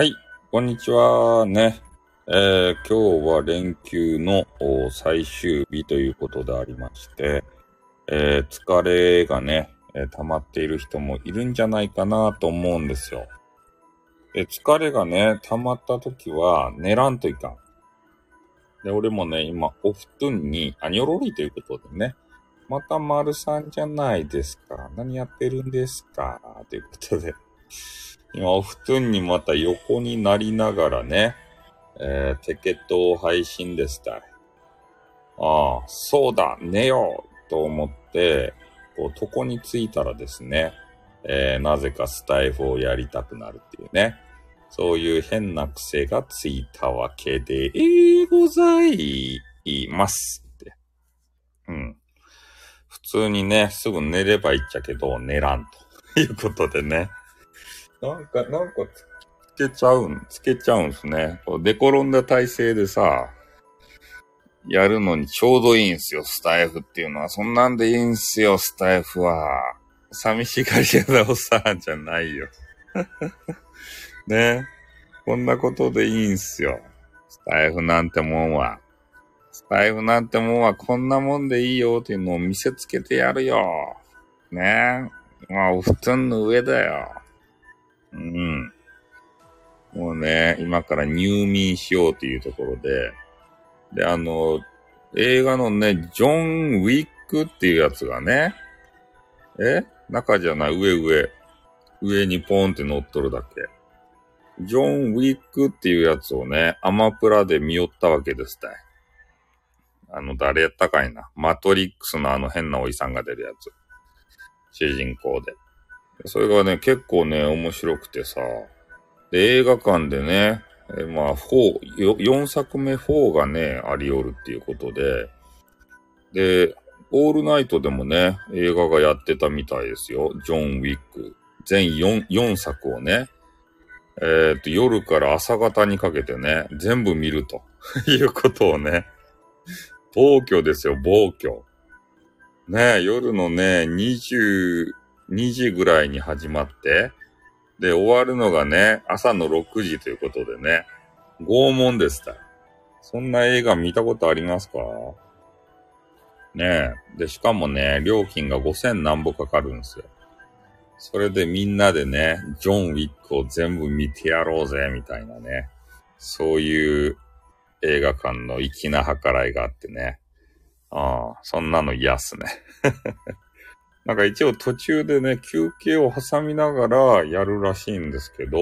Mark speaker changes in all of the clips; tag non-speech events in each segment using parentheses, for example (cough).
Speaker 1: はい、こんにちはね。えー今日は連休の最終日ということでありまして、えー疲れがね、えー溜まっている人もいるんじゃないかなと思うんですよ。で、疲れがね、溜まった時は寝らんといかん。で、俺もね、今、お布団に、あ、にょろりということでね、また丸さんじゃないですか。何やってるんですかということで。今、お布団にまた横になりながらね、えー、テケトを配信でした。ああ、そうだ、寝ようと思って、こう、床に着いたらですね、えー、なぜかスタイフをやりたくなるっていうね。そういう変な癖がついたわけで、えー、ございますって。うん。普通にね、すぐ寝ればいいっちゃけど、寝らんということでね。なんか、なんかつけちゃうん、つけちゃうんすね。こう寝転んだ体勢でさ、やるのにちょうどいいんすよ、スタイフっていうのは。そんなんでいいんすよ、スタイフは。寂しがり屋だおさんじゃないよ。(laughs) ねこんなことでいいんすよ。スタイフなんてもんは。スタイフなんてもんはこんなもんでいいよっていうのを見せつけてやるよ。ねまあ、お布団の上だよ。うん。もうね、今から入眠しようというところで、で、あの、映画のね、ジョン・ウィックっていうやつがね、え？中じゃない、上上。上にポーンって乗っとるだけ。ジョン・ウィックっていうやつをね、アマプラで見よったわけですたい。あの、誰やったかいな。マトリックスのあの変なおじさんが出るやつ。主人公で。それがね、結構ね、面白くてさ。で、映画館でね、えまあ、4、4作目4がね、ありよるっていうことで、で、オールナイトでもね、映画がやってたみたいですよ。ジョン・ウィック。全4、4作をね、えっ、と、夜から朝方にかけてね、全部見ると (laughs) いうことをね、暴挙ですよ、暴挙。ね夜のね、2 2時ぐらいに始まって、で、終わるのがね、朝の6時ということでね、拷問ですた。そんな映画見たことありますか？ねえ。で、しかもね、料金が5000何ぼかかるんですよ。それでみんなでね、ジョン・ウィックを全部見てやろうぜ、みたいなね。そういう映画館の粋な計らいがあってね。ああ、そんなの嫌っすね。(laughs) なんか一応途中でね、休憩を挟みながらやるらしいんですけど、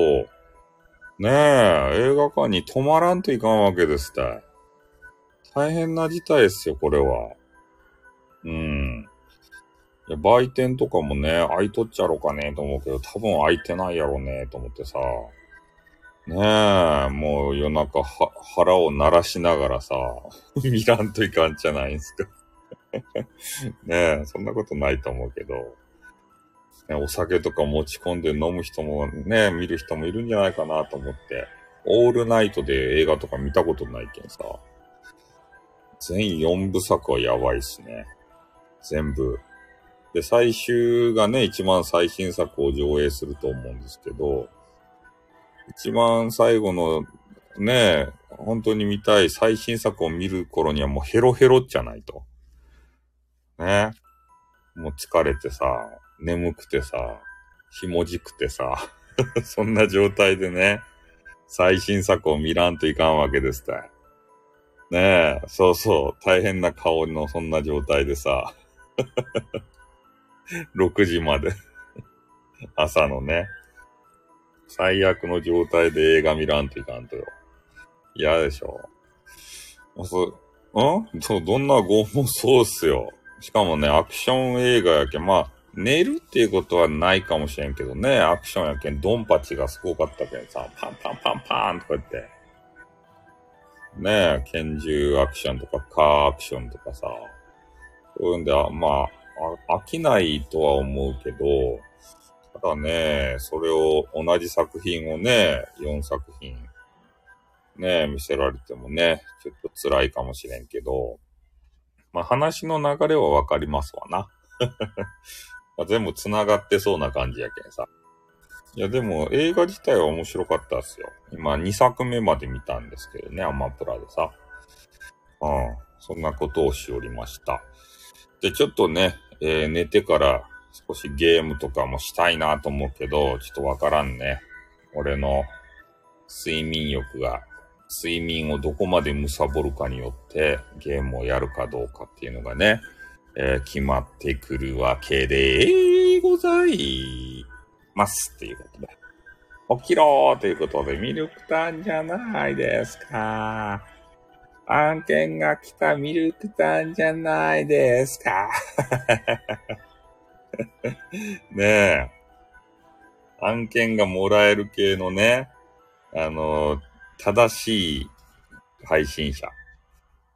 Speaker 1: ねえ、映画館に泊まらんといかんわけですたい。大変な事態ですよ、これは。うん。いや売店とかもね、開いとっちゃろうかねと思うけど、多分開いてないやろうねと思ってさ。ねえ、もう夜中は腹を鳴らしながらさ、(laughs) 見らんといかんじゃないんすか。ねえ、そんなことないと思うけど、ね、お酒とか持ち込んで飲む人もね、見る人もいるんじゃないかなと思って、オールナイトで映画とか見たことないけんさ、全4部作はやばいっすね。全部。で、最終がね、一番最新作を上映すると思うんですけど、一番最後のね、本当に見たい最新作を見る頃にはもうヘロヘロじゃないと。ね。もう疲れてさ、眠くてさ、ひもじくてさ、(laughs) そんな状態でね、最新作を見らんといかんわけですたい。ねえ、そうそう、大変な顔のそんな状態でさ、(laughs) 6時まで、朝のね、最悪の状態で映画見らんといかんとよ。嫌でしょ。そ、ん？そう、どんな拷問そうっすよ。しかもね、アクション映画やけん、まあ、寝るっていうことはないかもしれんけどね、アクションやけん、ドンパチがすごかったけんさ、パンパンパンパンとか言って。ねえ、拳銃アクションとかカーアクションとかさ。そういうんで、ま、あ飽きないとは思うけど、ただね、それを同じ作品をね、4作品、ね、見せられてもね、ちょっと辛いかもしれんけど、まあ話の流れはわかりますわな。(laughs) まあ全部繋がってそうな感じやけんさ。いや、でも映画自体は面白かったですよ。今2作目まで見たんですけどね、アマプラでさ。うん。そんなことをしおりました。で、ちょっとね、えー、寝てから少しゲームとかもしたいなと思うけど、ちょっとわからんね。俺の睡眠欲が、睡眠をどこまで貪るかによって、ゲームをやるかどうかっていうのがね、えー、決まってくるわけでございますっていうことで。起きろーということで、ミルクタンじゃないですか。案件が来たミルクタンじゃないですか。(laughs) ねえ。案件がもらえる系のね、あの、正しい配信者。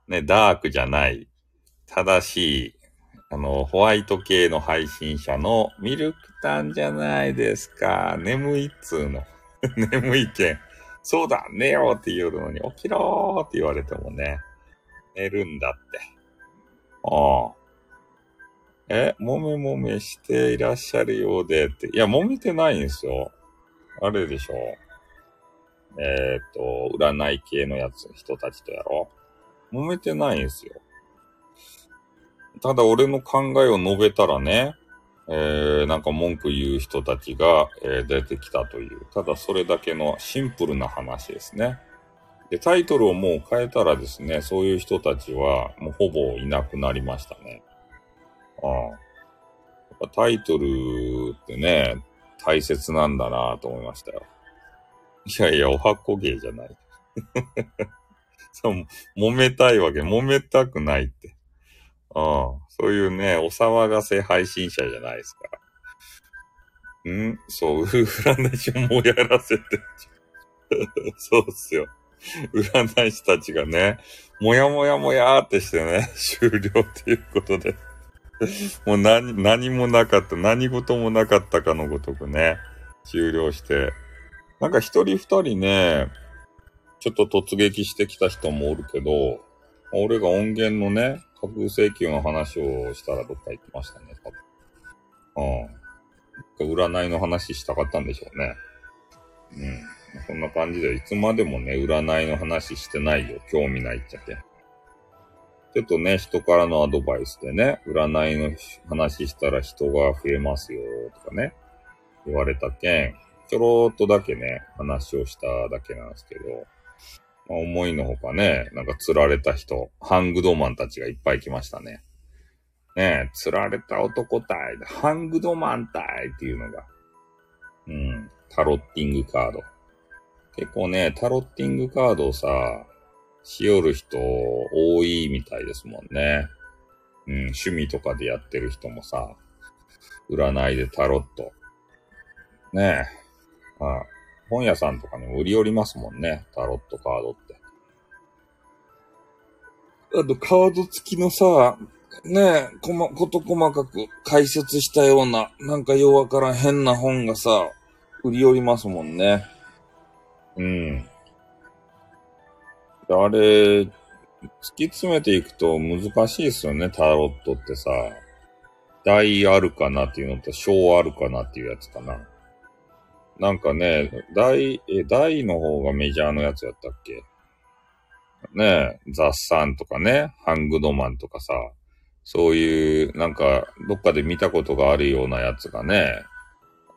Speaker 1: ね、ダークじゃない、正しい、あの、ホワイト系の配信者のミルクタンじゃないですか。眠いっつーの。(laughs) 眠いけん。そうだ、寝ようって言うのに、起きろーって言われてもね、寝るんだって。ああ。え、もめもめしていらっしゃるようでって。いや、もめてないんですよ。あれでしょう。えっ、と、占い系のやつ、人たちとやろう。揉めてないんすよ。ただ俺の考えを述べたらね、えー、なんか文句言う人たちが、えー、出てきたという、ただそれだけのシンプルな話ですね。で、タイトルをもう変えたらですね、そういう人たちはもうほぼいなくなりましたね。ああ。やっぱタイトルってね、大切なんだなと思いましたよ。いやいや、おはこ芸じゃない。(laughs) そう、揉めたいわけ、揉めたくないって。うん。そういうね、お騒がせ配信者じゃないですか。ん？そう、占い師もやらせて。(laughs) そうっすよ。占い師たちがね、もやもやもやーってしてね、(laughs) 終了っていうことで。もう何、何もなかった、何事もなかったかのごとくね、終了して、なんか一人二人ね、ちょっと突撃してきた人もおるけど、俺が音源のね、架空請求の話をしたらどっか行きましたね、多分。うん。占いの話したかったんでしょうね。うん。そんな感じで、いつまでもね、占いの話してないよ。興味ないっちゃって。ちょっとね、人からのアドバイスでね、占いの話したら人が増えますよ、とかね、言われたけん、ちょろっとだけね、話をしただけなんですけど、まあ、思いのほかね、なんか釣られた人、ハングドマンたちがいっぱい来ましたね。ねえ、釣られた男隊、ハングドマン隊っていうのが、うん、タロッティングカード。結構ね、タロッティングカードをさ、しよる人多いみたいですもんね。うん、趣味とかでやってる人もさ、占いでタロット。ねえ、はい。本屋さんとかにも売り寄りますもんね。タロットカードって。あと、カード付きのさ、ねえ、こま、こと細かく解説したような、なんかようわからん変な本がさ、売り寄りますもんね。うん。あれ、突き詰めていくと難しいですよね、タロットってさ。大あるかなっていうのと小あるかなっていうやつかな。なんかね、大、大の方がメジャーのやつやったっけ？ねえ、ザッサンとかね、ハングドマンとかさ、そういう、なんか、どっかで見たことがあるようなやつがね、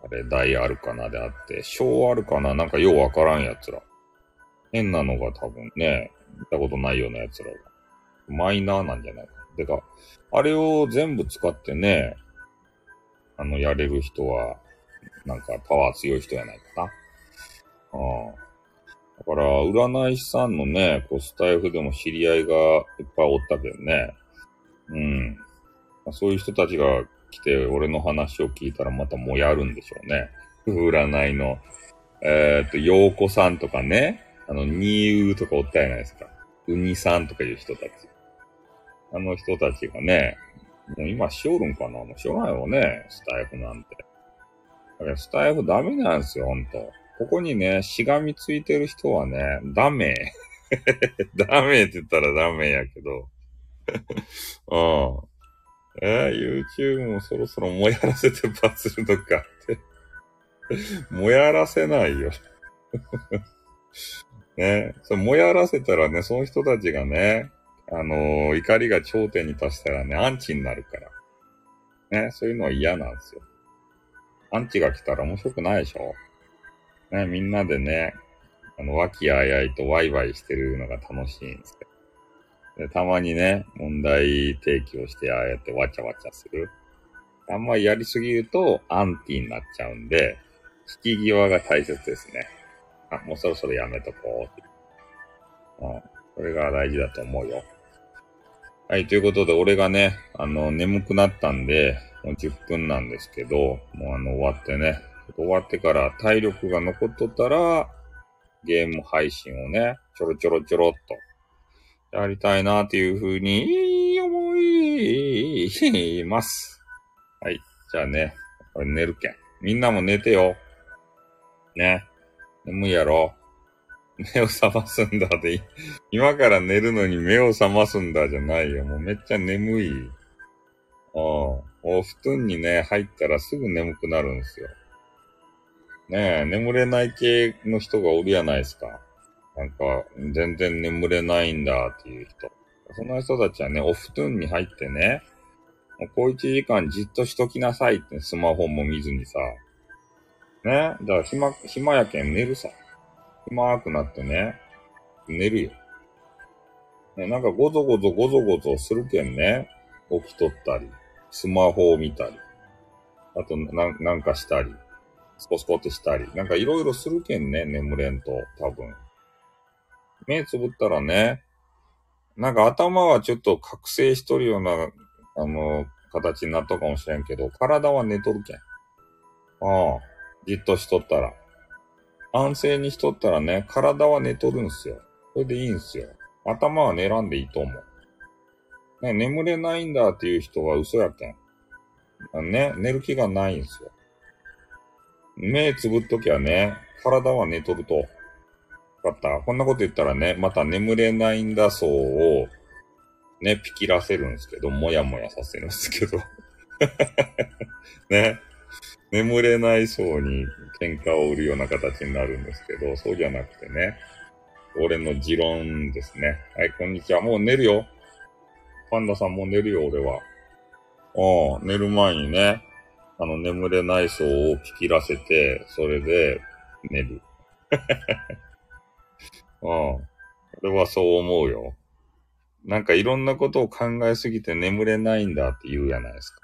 Speaker 1: あれ、大あるかなであって、小あるかな？なんかようわからんやつら。変なのが多分ね、見たことないようなやつらが。マイナーなんじゃないか。てか、あれを全部使ってね、あの、やれる人は、なんかパワー強い人やないかな。うん。だから、占い師さんのね、こう、スタイフでも知り合いがいっぱいおったけどね。うんま。そういう人たちが来て、俺の話を聞いたらまたもうやるんでしょうね。(laughs) 占いの。えー、っと、洋子さんとかね。あの、ニーとかおったやないですか。ウニさんとかいう人たち。あの人たちがね、もう今しおるんかなもうしょうがないよね、スタイフなんて。スタイフダメなんですよ、ほんと。ここにね、しがみついてる人はね、ダメ。(laughs) ダメって言ったらダメやけど。(laughs) うん。えー、YouTube もそろそろもやらせてバズるのかって。(laughs) もやらせないよ。ね。そもやらせたらね、その人たちがね、あのー、怒りが頂点に達したらね、アンチになるから。ね。そういうのは嫌なんですよ。アンチが来たら面白くないでしょね。みんなでね、あの、和気あいあいとワイワイしてるのが楽しいんですよ。で、たまにね、問題提起をしてああやってわちゃわちゃする。あんまりやりすぎるとアンティになっちゃうんで、引き際が大切ですね。あ、もうそろそろやめとこう。うん。それが大事だと思うよ。はい、ということで、俺がね、あの、眠くなったんで、もう10分なんですけど、もうあの、終わってね、終わってから体力が残っとったら、ゲーム配信をね、ちょろちょろちょろっと、やりたいなっていうふうに思います。はい。じゃあね、これ寝るけん。みんなも寝てよ。ね。眠いやろ。目を覚ますんだで、今から寝るのに目を覚ますんだじゃないよ。もうめっちゃ眠い。うん。お布団にね、入ったらすぐ眠くなるんですよ。ねえ、眠れない系の人がおるやないですか。なんか、全然眠れないんだっていう人。その人たちはね、お布団に入ってね、もうこう一時間じっとしときなさいってスマホも見ずにさ。ね。だから暇、暇やけん寝るさ。暇くなってね、寝るよ。ね、なんかごぞごぞごぞごぞするけんね、起きとったり、スマホを見たり、あとな、なんかしたり、スコスコってしたり、なんかいろいろするけんね、眠れんと、多分。目つぶったらね、なんか頭はちょっと覚醒しとるような、あの、形になったかもしれんけど、体は寝とるけん。ああ、じっとしとったら。安静にしとったらね、体は寝とるんすよ。それでいいんすよ。頭は寝らんでいいと思う。ね、眠れないんだっていう人は嘘やけん。ね、寝る気がないんすよ。目つぶっときゃね、体は寝とると。かった？こんなこと言ったらね、また眠れないんだそうを、ね、ピキらせるんですけど、もやもやさせるんですけど。(laughs) ね。眠れないそうに喧嘩を売るような形になるんですけど、そうじゃなくてね、俺の持論ですね。はい、こんにちは。もう寝るよ。パンダさんも寝るよ、俺は。うん、寝る前にね、あの、眠れない層を聞きらせて、それで寝る。(laughs) うん。俺はそう思うよ。なんかいろんなことを考えすぎて眠れないんだって言うやないですか。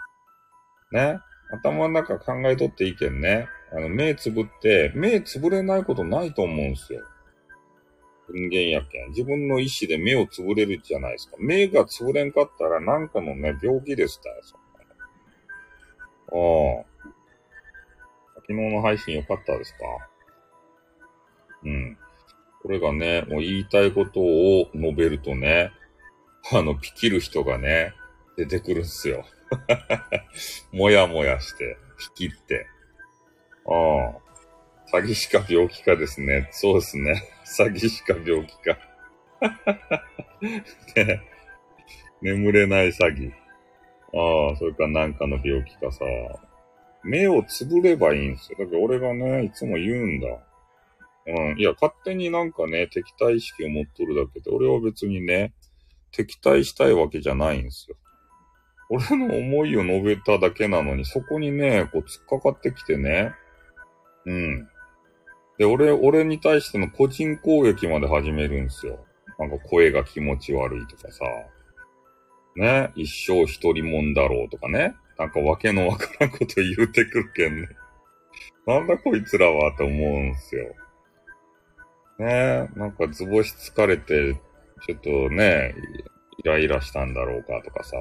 Speaker 1: ね？頭の中考えとっていいけんね。あの、目つぶって、目つぶれないことないと思うんすよ。人間やけん。自分の意志で目をつぶれるじゃないですか。目がつぶれんかったらなんかのね、病気ですたよ、そんなああ。昨日の配信良かったですか？うん。これがね、もう言いたいことを述べるとね、あの、ピキる人がね、出てくるんすよ。もやもやして、ピキって。ああ。詐欺師か病気かですね。そうですね。詐欺師か病気か。(laughs) ね、眠れない詐欺。ああ、それかなんかの病気かさ。目をつぶればいいんですよ。だから俺がね、いつも言うんだ。うん。いや、勝手になんかね、敵対意識を持っとるだけで、俺は別にね、敵対したいわけじゃないんですよ。俺の思いを述べただけなのに、そこにね、こう突っかかってきてね。うん。で、俺、俺に対しての個人攻撃まで始めるんすよ。なんか声が気持ち悪いとかさ。ね、一生一人もんだろうとかね。なんかわけのわからんこと言うてくるけんね。なんだこいつらはって思うんすよ。ね？なんか図星疲れて、ちょっとね、イライラしたんだろうかとかさ。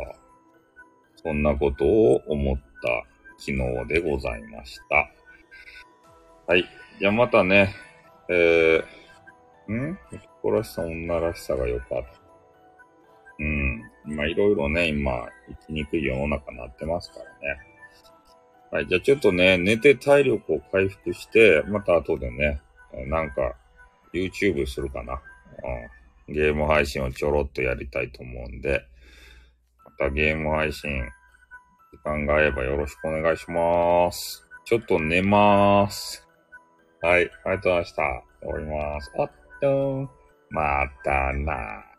Speaker 1: そんなことを思った昨日でございました。はい。じゃあまたね、えー、ん？男らしさ、女らしさが良かった。うん。まあいろいろね、今、生きにくい世の中になってますからね。はい。じゃあちょっとね、寝て体力を回復して、また後でね、なんか、YouTube するかな。うん。ゲーム配信をちょろっとやりたいと思うんで、またゲーム配信、時間が合えばよろしくお願いします。ちょっと寝まーす。はい、ありがとうございました。終わります。おっとまたな